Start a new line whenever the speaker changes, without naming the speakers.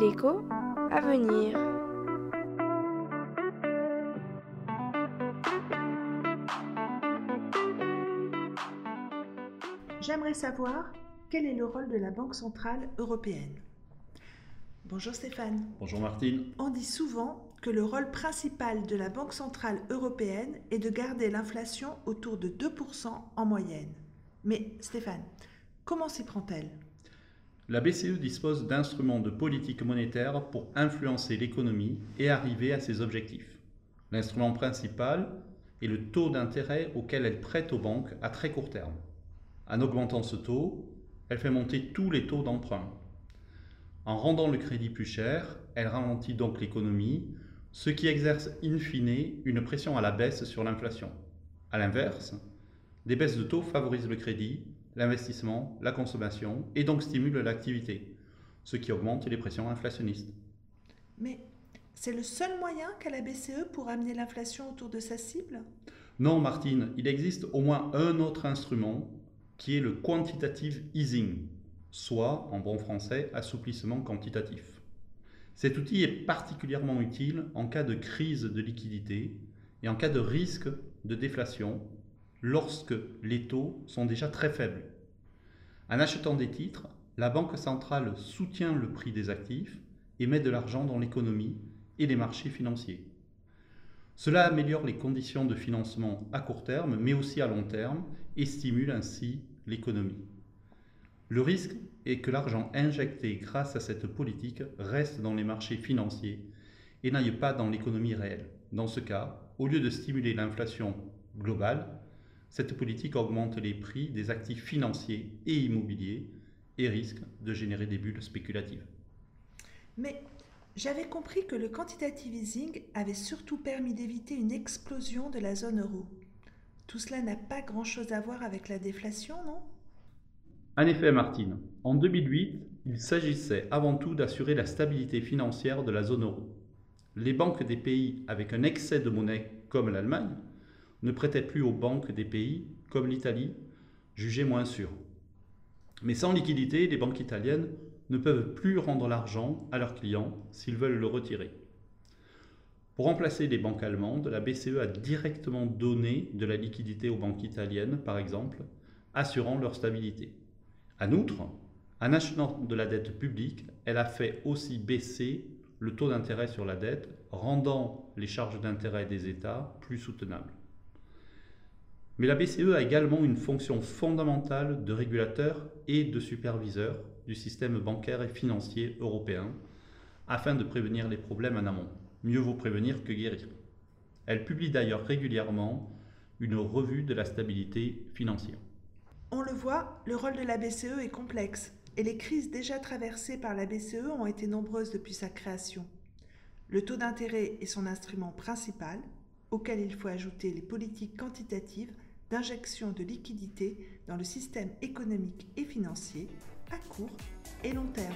L'écho à venir.
J'aimerais savoir quel est le rôle de la Banque Centrale Européenne. Bonjour Stéphane.
Bonjour Martine.
On dit souvent que le rôle principal de la Banque Centrale Européenne est de garder l'inflation autour de 2% en moyenne. Mais Stéphane, comment s'y prend-elle?
La BCE dispose d'instruments de politique monétaire pour influencer l'économie et arriver à ses objectifs. L'instrument principal est le taux d'intérêt auquel elle prête aux banques à très court terme. En augmentant ce taux, elle fait monter tous les taux d'emprunt. En rendant le crédit plus cher, elle ralentit donc l'économie, ce qui exerce in fine une pression à la baisse sur l'inflation. A l'inverse, des baisses de taux favorisent le crédit, l'investissement, la consommation et donc stimulent l'activité, ce qui augmente les pressions inflationnistes.
Mais c'est le seul moyen qu'a la BCE pour amener l'inflation autour de sa cible?
Non, Martine, il existe au moins un autre instrument qui est le quantitative easing, soit, en bon français, assouplissement quantitatif. Cet outil est particulièrement utile en cas de crise de liquidité et en cas de risque de déflation lorsque les taux sont déjà très faibles. En achetant des titres, la Banque centrale soutient le prix des actifs et met de l'argent dans l'économie et les marchés financiers. Cela améliore les conditions de financement à court terme, mais aussi à long terme, et stimule ainsi l'économie. Le risque est que l'argent injecté grâce à cette politique reste dans les marchés financiers et n'aille pas dans l'économie réelle. Dans ce cas, au lieu de stimuler l'inflation globale, cette politique augmente les prix des actifs financiers et immobiliers et risque de générer des bulles spéculatives.
Mais j'avais compris que le quantitative easing avait surtout permis d'éviter une explosion de la zone euro. Tout cela n'a pas grand-chose à voir avec la déflation, non?
En effet, Martine, en 2008, il s'agissait avant tout d'assurer la stabilité financière de la zone euro. Les banques des pays avec un excès de monnaie, comme l'Allemagne, ne prêtaient plus aux banques des pays, comme l'Italie, jugées moins sûres. Mais sans liquidité, les banques italiennes ne peuvent plus rendre l'argent à leurs clients s'ils veulent le retirer. Pour remplacer les banques allemandes, la BCE a directement donné de la liquidité aux banques italiennes, par exemple, assurant leur stabilité. En outre, en achetant de la dette publique, elle a fait aussi baisser le taux d'intérêt sur la dette, rendant les charges d'intérêt des États plus soutenables. Mais la BCE a également une fonction fondamentale de régulateur et de superviseur du système bancaire et financier européen afin de prévenir les problèmes en amont. Mieux vaut prévenir que guérir. Elle publie d'ailleurs régulièrement une revue de la stabilité financière.
On le voit, le rôle de la BCE est complexe et les crises déjà traversées par la BCE ont été nombreuses depuis sa création. Le taux d'intérêt est son instrument principal, auquel il faut ajouter les politiques quantitatives d'injection de liquidités dans le système économique et financier à court et long terme.